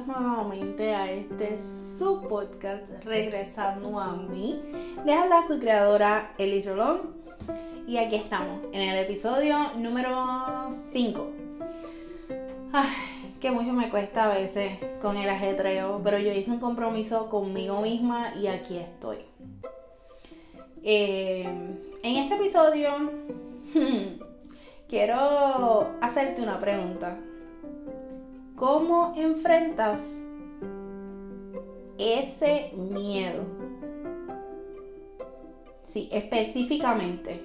nuevamente a este su podcast Regresando a mí. Les habla su creadora Eli Rolón y aquí estamos en el episodio número 5. Ay, que mucho me cuesta a veces con el ajetreo, pero yo hice un compromiso conmigo misma y aquí estoy. Eh, en este episodio quiero hacerte una pregunta. ¿Cómo enfrentas ese miedo? Sí, específicamente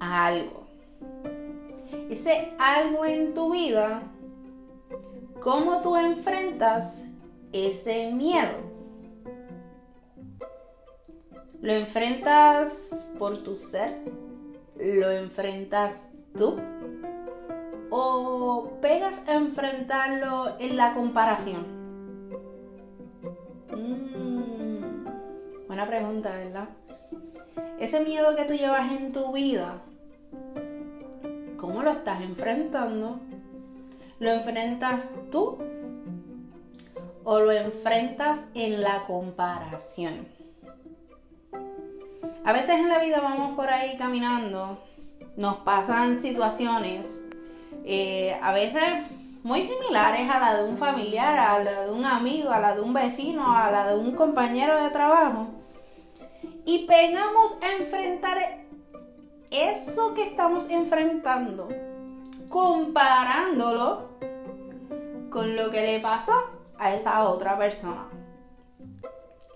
a algo. Ese algo en tu vida, ¿cómo tú enfrentas ese miedo? ¿Lo enfrentas por tu ser? ¿Lo enfrentas tú? O pegas a enfrentarlo en la comparación? Mm, buena pregunta, ¿verdad? Ese miedo que tú llevas en tu vida, ¿cómo lo estás enfrentando? ¿Lo enfrentas tú o lo enfrentas en la comparación? A veces en la vida vamos por ahí caminando, nos pasan situaciones eh, a veces muy similares a la de un familiar, a la de un amigo, a la de un vecino, a la de un compañero de trabajo. Y pegamos a enfrentar eso que estamos enfrentando, comparándolo con lo que le pasó a esa otra persona.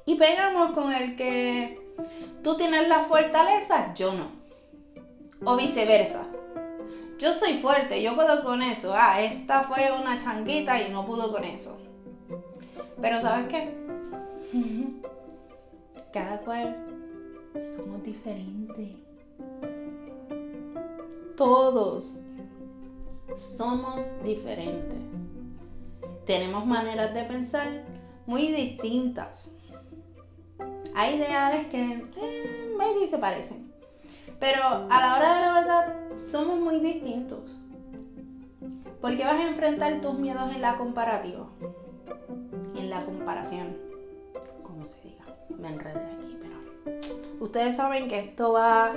Y pegamos con el que tú tienes la fortaleza, yo no. O viceversa yo soy fuerte, yo puedo con eso. Ah, esta fue una changuita y no pudo con eso. Pero ¿sabes qué? Cada cual somos diferentes. Todos somos diferentes. Tenemos maneras de pensar muy distintas. Hay ideales que eh, maybe se parecen. Pero a la hora somos muy distintos. Porque vas a enfrentar tus miedos en la comparativa. En la comparación. Como se diga. Me enredé aquí, pero. Ustedes saben que esto va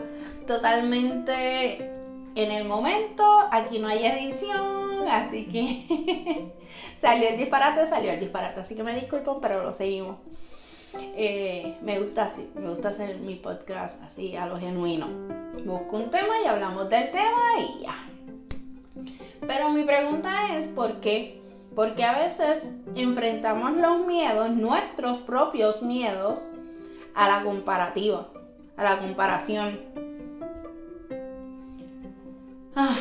totalmente en el momento. Aquí no hay edición. Así que salió el disparate, salió el disparate. Así que me disculpan, pero lo seguimos. Eh, me gusta así, me gusta hacer mi podcast así a lo genuino. Busco un tema y hablamos del tema y ya. Pero mi pregunta es, ¿por qué? Porque a veces enfrentamos los miedos, nuestros propios miedos, a la comparativa, a la comparación. Ah,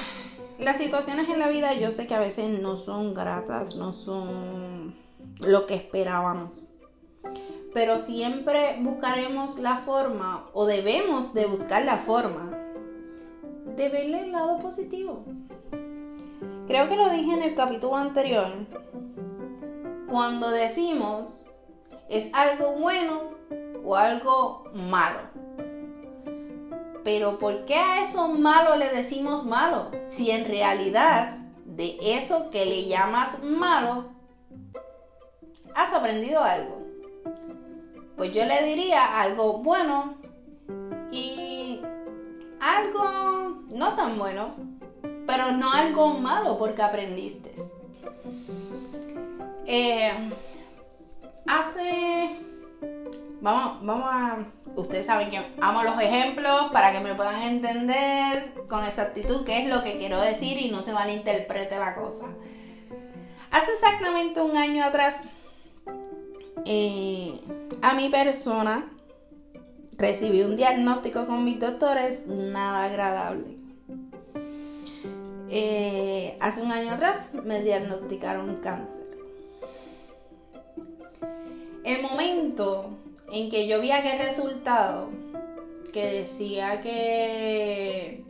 las situaciones en la vida yo sé que a veces no son gratas, no son lo que esperábamos pero siempre buscaremos la forma o debemos de buscar la forma de verle el lado positivo. Creo que lo dije en el capítulo anterior. Cuando decimos es algo bueno o algo malo. Pero ¿por qué a eso malo le decimos malo? Si en realidad de eso que le llamas malo has aprendido algo pues yo le diría algo bueno y algo no tan bueno, pero no algo malo porque aprendiste. Eh, hace... Vamos, vamos a... Ustedes saben que amo los ejemplos para que me puedan entender con exactitud qué es lo que quiero decir y no se malinterprete la cosa. Hace exactamente un año atrás eh, a mi persona recibí un diagnóstico con mis doctores nada agradable. Eh, hace un año atrás me diagnosticaron cáncer. El momento en que yo vi aquel resultado que decía que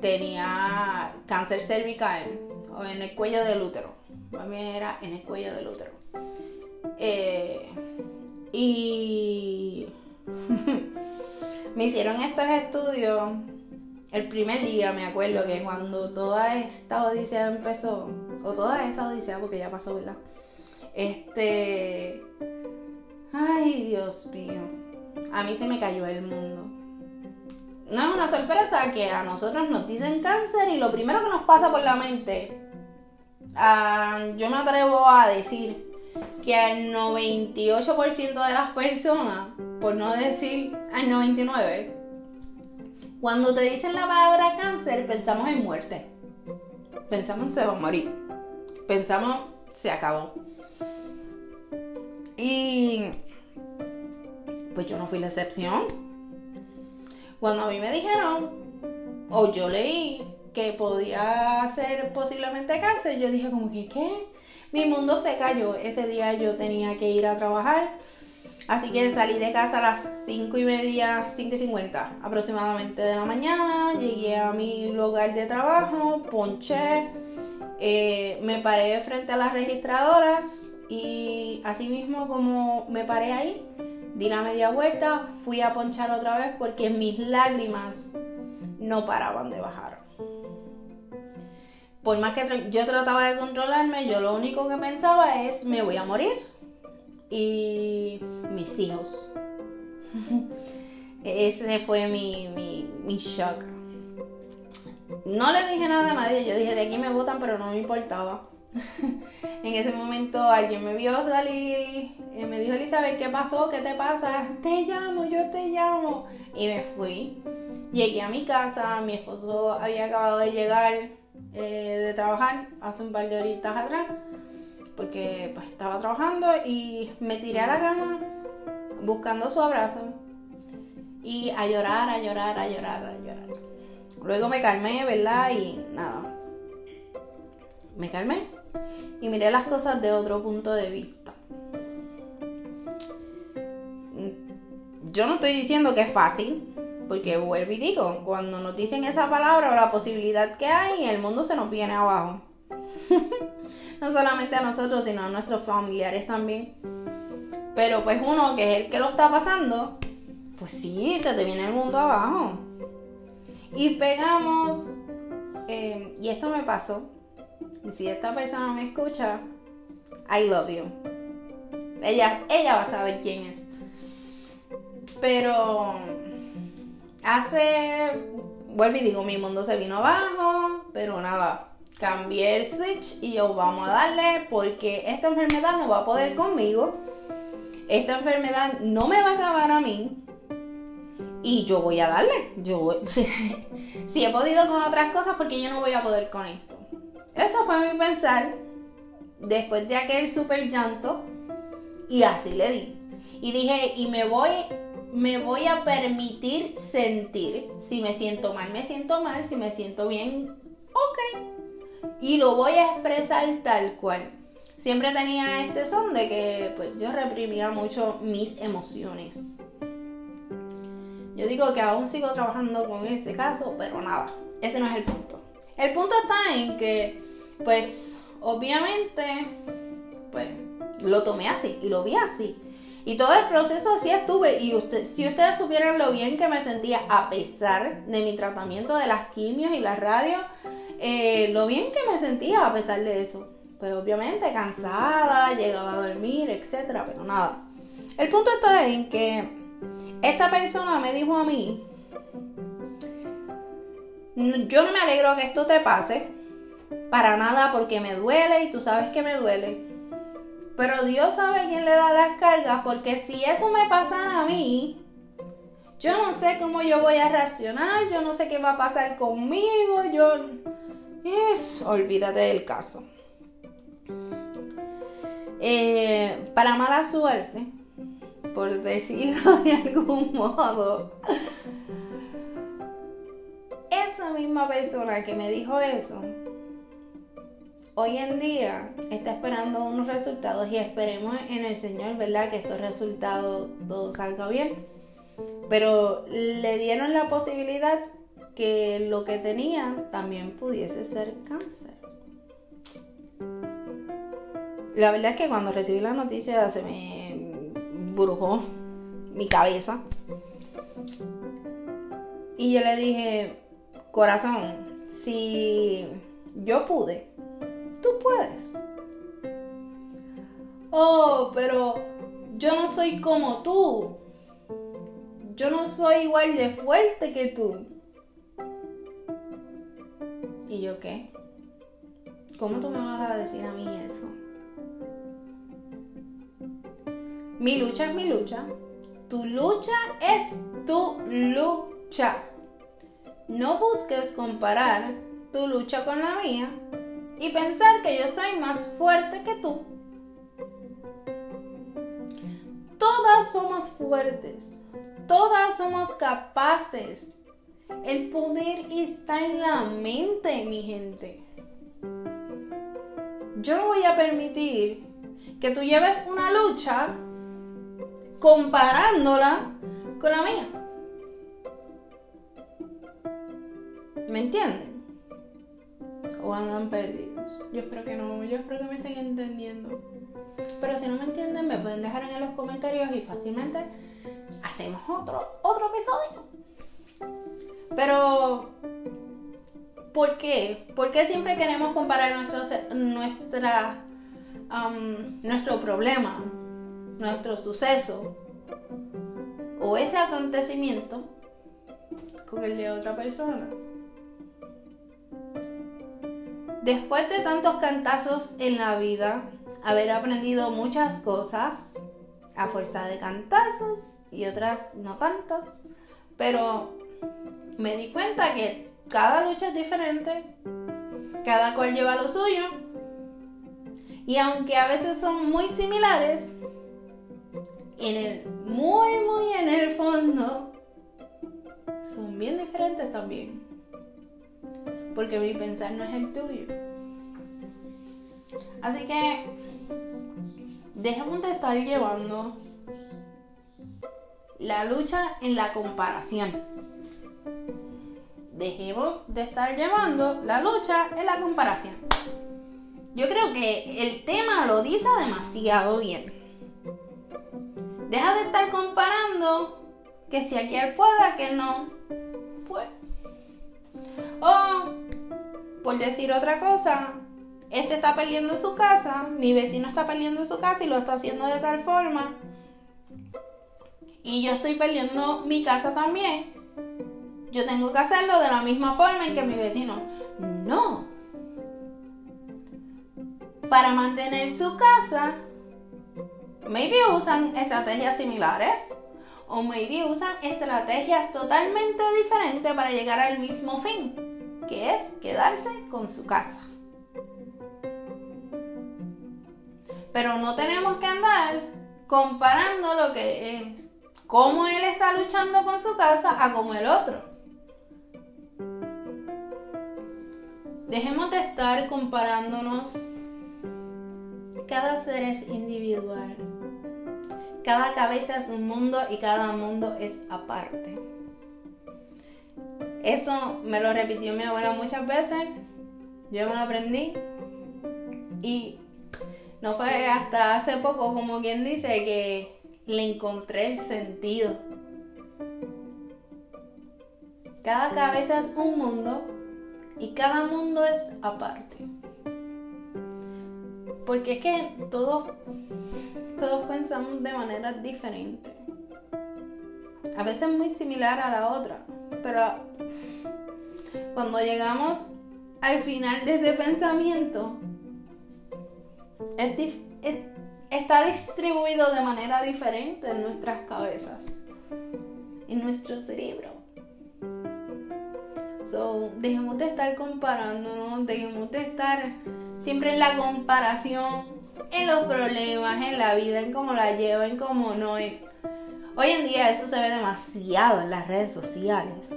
tenía cáncer cervical o en el cuello del útero, más bien era en el cuello del útero. Eh, y me hicieron estos estudios el primer día, me acuerdo que cuando toda esta odisea empezó, o toda esa odisea, porque ya pasó, ¿verdad? Este. Ay, Dios mío. A mí se me cayó el mundo. No es una sorpresa que a nosotros nos dicen cáncer y lo primero que nos pasa por la mente, ah, yo me atrevo a decir que al 98% de las personas, por no decir al 99%, cuando te dicen la palabra cáncer, pensamos en muerte. Pensamos en se va a morir. Pensamos se acabó. Y pues yo no fui la excepción. Cuando a mí me dijeron, o yo leí que podía ser posiblemente cáncer, yo dije como que, ¿qué? Mi mundo se cayó. Ese día yo tenía que ir a trabajar. Así que salí de casa a las 5 y media, 5 y 50 aproximadamente de la mañana. Llegué a mi lugar de trabajo, ponché, eh, me paré frente a las registradoras y así mismo como me paré ahí, di la media vuelta, fui a ponchar otra vez porque mis lágrimas no paraban de bajar por más que yo trataba de controlarme, yo lo único que pensaba es, me voy a morir. Y mis hijos. Ese fue mi, mi, shock. No le dije nada a nadie, yo dije, de aquí me votan, pero no me importaba. en ese momento alguien me vio salir y me dijo, Elizabeth, ¿qué pasó? ¿Qué te pasa? Te llamo, yo te llamo. Y me fui. Llegué a mi casa, mi esposo había acabado de llegar eh, de trabajar hace un par de horitas atrás, porque pues estaba trabajando y me tiré a la cama buscando su abrazo y a llorar, a llorar, a llorar, a llorar. Luego me calmé, ¿verdad? Y nada. Me calmé y miré las cosas de otro punto de vista. Yo no estoy diciendo que es fácil, porque vuelvo y digo, cuando nos dicen esa palabra o la posibilidad que hay, el mundo se nos viene abajo. no solamente a nosotros, sino a nuestros familiares también. Pero pues uno que es el que lo está pasando, pues sí, se te viene el mundo abajo. Y pegamos, eh, y esto me pasó, y si esta persona me escucha, I love you. Ella, ella va a saber quién es. Pero hace, vuelvo y digo, mi mundo se vino abajo, pero nada, cambié el switch y yo vamos a darle porque esta enfermedad no va a poder conmigo. Esta enfermedad no me va a acabar a mí. Y yo voy a darle. Yo si he podido con otras cosas, porque yo no voy a poder con esto. Eso fue mi pensar después de aquel super llanto. Y así le di. Y dije, y me voy me voy a permitir sentir. Si me siento mal, me siento mal. Si me siento bien, ok. Y lo voy a expresar tal cual. Siempre tenía este son de que pues, yo reprimía mucho mis emociones. Yo digo que aún sigo trabajando con ese caso, pero nada, ese no es el punto. El punto está en que, pues, obviamente, pues, lo tomé así y lo vi así. Y todo el proceso así estuve. Y usted, si ustedes supieran lo bien que me sentía a pesar de mi tratamiento de las quimios y las radios, eh, lo bien que me sentía a pesar de eso. Pues obviamente cansada, llegaba a dormir, etcétera, pero nada. El punto está en que esta persona me dijo a mí, yo no me alegro que esto te pase, para nada porque me duele y tú sabes que me duele. Pero Dios sabe quién le da las cargas, porque si eso me pasa a mí, yo no sé cómo yo voy a reaccionar, yo no sé qué va a pasar conmigo, yo... Es, olvídate del caso. Eh, para mala suerte, por decirlo de algún modo, esa misma persona que me dijo eso, hoy en día está esperando unos resultados y esperemos en el Señor, ¿verdad? Que estos resultados todo salga bien. Pero le dieron la posibilidad que lo que tenía también pudiese ser cáncer. La verdad es que cuando recibí la noticia se me brujó mi cabeza. Y yo le dije, corazón, si yo pude, tú puedes. oh, pero yo no soy como tú. Yo no soy igual de fuerte que tú. ¿Y yo qué? ¿Cómo tú me vas a decir a mí eso? Mi lucha es mi lucha. Tu lucha es tu lucha. No busques comparar tu lucha con la mía y pensar que yo soy más fuerte que tú. Todas somos fuertes, todas somos capaces. El poder está en la mente, mi gente. Yo no voy a permitir que tú lleves una lucha comparándola con la mía. ¿Me entienden? ¿O andan perdidos? Yo espero que no, yo espero que me estén entendiendo. Pero si no me entienden, me pueden dejar en los comentarios y fácilmente hacemos otro, otro episodio. Pero ¿Por qué? Porque siempre queremos comparar nuestro, nuestra, nuestro problema, nuestro suceso o ese acontecimiento con el de otra persona. Después de tantos cantazos en la vida, haber aprendido muchas cosas a fuerza de cantazos y otras no tantas, pero me di cuenta que cada lucha es diferente, cada cual lleva lo suyo. Y aunque a veces son muy similares, en el muy, muy en el fondo, son bien diferentes también. Porque mi pensar no es el tuyo. Así que dejemos de estar llevando la lucha en la comparación dejemos de estar llevando la lucha en la comparación. Yo creo que el tema lo dice demasiado bien. Deja de estar comparando que si aquel pueda, que no. O, por decir otra cosa, este está perdiendo su casa, mi vecino está perdiendo su casa y lo está haciendo de tal forma. Y yo estoy perdiendo mi casa también yo tengo que hacerlo de la misma forma en que mi vecino. No. Para mantener su casa, maybe usan estrategias similares o maybe usan estrategias totalmente diferentes para llegar al mismo fin, que es quedarse con su casa. Pero no tenemos que andar comparando lo que es, cómo él está luchando con su casa a como el otro. Dejemos de estar comparándonos. Cada ser es individual. Cada cabeza es un mundo y cada mundo es aparte. Eso me lo repitió mi abuela muchas veces. Yo me lo aprendí. Y no fue hasta hace poco, como quien dice, que le encontré el sentido. Cada cabeza es un mundo y cada mundo es aparte. Porque es que todos, todos pensamos de manera diferente. A veces muy similar a la otra. Pero cuando llegamos al final de ese pensamiento, está distribuido de manera diferente en nuestras cabezas, en nuestro cerebro. So, dejemos de estar comparándonos, dejemos de estar siempre en la comparación, en los problemas, en la vida, en cómo la lleva, en cómo no. Hoy en día eso se ve demasiado en las redes sociales.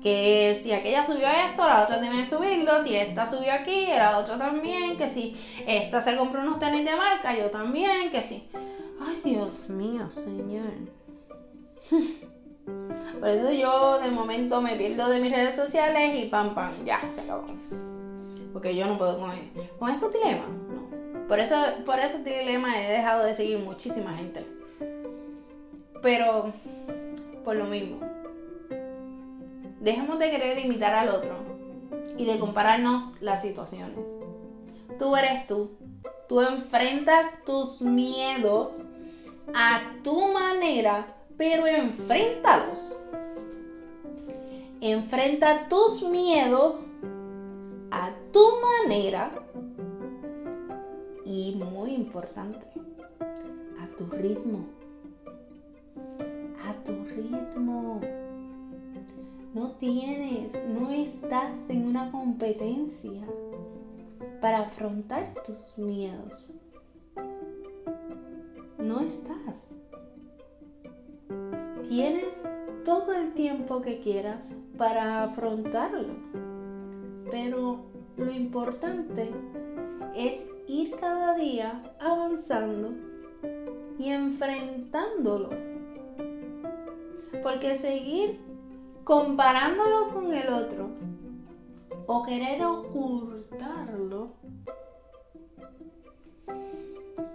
Que si aquella subió esto, la otra tiene que subirlo. Si esta subió aquí, la otra también. Que si esta se compró unos tenis de marca, yo también. Que si. Ay, Dios mío, señor. Por eso yo de momento me pierdo de mis redes sociales y pam, pam, ya, se acabó. Porque yo no puedo con, con esos dilemas. No. Por, eso, por ese dilema he dejado de seguir muchísima gente. Pero, por lo mismo, dejemos de querer imitar al otro y de compararnos las situaciones. Tú eres tú Tú enfrentas tus miedos a tu manera, pero enfréntalos. Enfrenta tus miedos a tu manera y muy importante, a tu ritmo. A tu ritmo. No tienes, no estás en una competencia para afrontar tus miedos. No estás. Tienes todo el tiempo que quieras para afrontarlo. Pero lo importante es ir cada día avanzando y enfrentándolo. Porque seguir comparándolo con el otro o querer ocultarlo,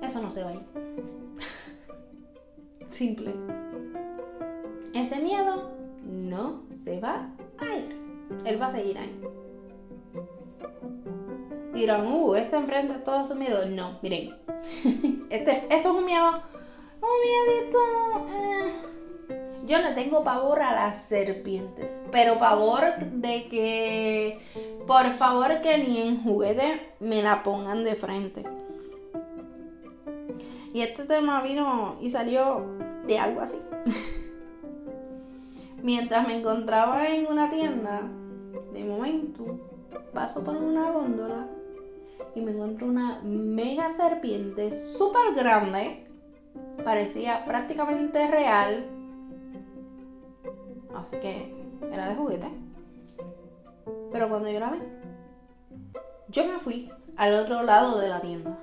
eso no se va a ir. Simple. Ese miedo no se va a ir. Él va a seguir ahí. Dirán, uh, este enfrenta todo su miedo. No, miren. Este, esto es un miedo. Un miedito. Eh. Yo le tengo pavor a las serpientes. Pero pavor de que. Por favor, que ni en juguete me la pongan de frente. Y este tema vino y salió de algo así. Mientras me encontraba en una tienda, de momento paso por una góndola y me encuentro una mega serpiente súper grande. Parecía prácticamente real. Así que era de juguete. Pero cuando yo la vi, yo me fui al otro lado de la tienda.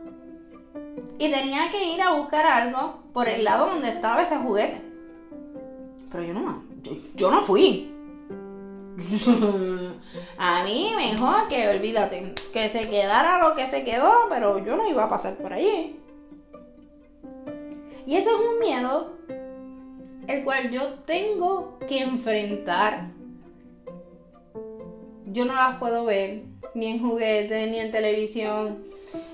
Y tenía que ir a buscar algo por el lado donde estaba ese juguete. Pero yo no, yo, no fui. a mí mejor que olvídate, que se quedara lo que se quedó, pero yo no iba a pasar por allí. Y eso es un miedo el cual yo tengo que enfrentar. Yo no las puedo ver, ni en juguetes, ni en televisión.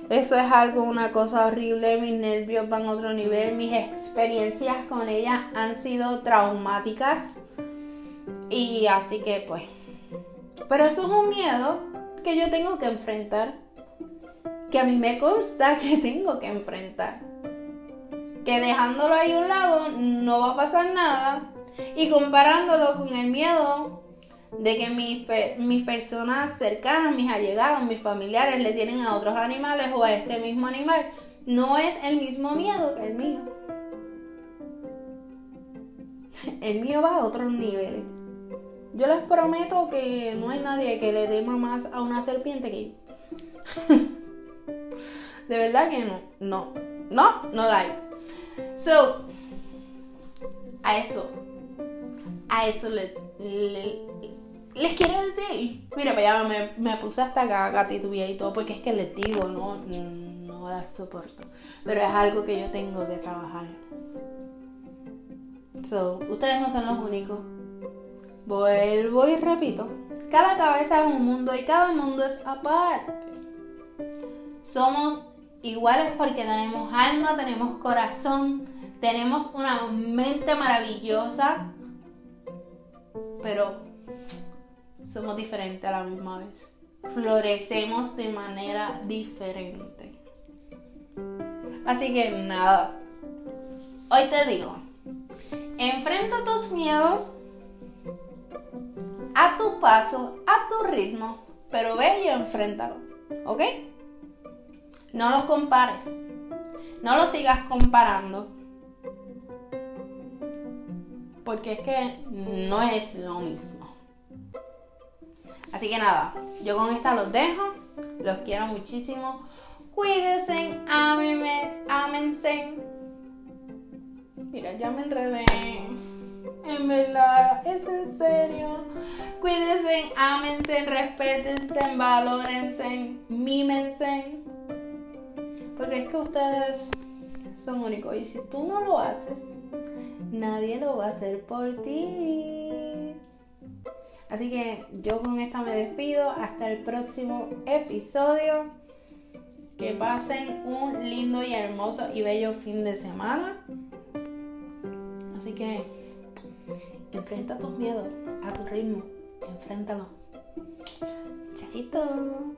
Eso es algo, una cosa horrible. Mis nervios van a otro nivel. Mis experiencias con ella han sido traumáticas. Y así que pues. Pero eso es un miedo que yo tengo que enfrentar. Que a mí me consta que tengo que enfrentar. Que dejándolo ahí a un lado no va a pasar nada. Y comparándolo con el miedo de que mis, mis personas cercanas, mis allegados, mis familiares le tienen a otros animales o a este mismo animal, no es el mismo miedo que el mío. El mío va a otros niveles. Yo les prometo que no hay nadie que le dé más a una serpiente que yo. De verdad que no. No. No, no la hay. So, a eso. A eso le, les quiero decir. Mira, ya me, me puse hasta acá gatito y todo porque es que les digo, no, no la soporto. Pero es algo que yo tengo que trabajar. So, ustedes no son los únicos. Vuelvo y repito. Cada cabeza es un mundo y cada mundo es aparte. Somos iguales porque tenemos alma, tenemos corazón, tenemos una mente maravillosa, pero somos diferentes a la misma vez. Florecemos de manera diferente. Así que nada, hoy te digo, enfrenta tus miedos a tu paso, a tu ritmo, pero ve y enfréntalo, ¿ok? No los compares, no los sigas comparando, porque es que no es lo mismo. Así que nada, yo con esta los dejo, los quiero muchísimo. Cuídense, ámenme, ámense. Mira, ya me enredé. En verdad, es en serio. Cuídense, ámense, respétense, valórense, mímense. Porque es que ustedes son únicos. Y si tú no lo haces, nadie lo va a hacer por ti. Así que yo con esta me despido. Hasta el próximo episodio. Que pasen un lindo y hermoso y bello fin de semana. Así que enfrenta tus miedos a tu ritmo. Enfréntalo. Chaito.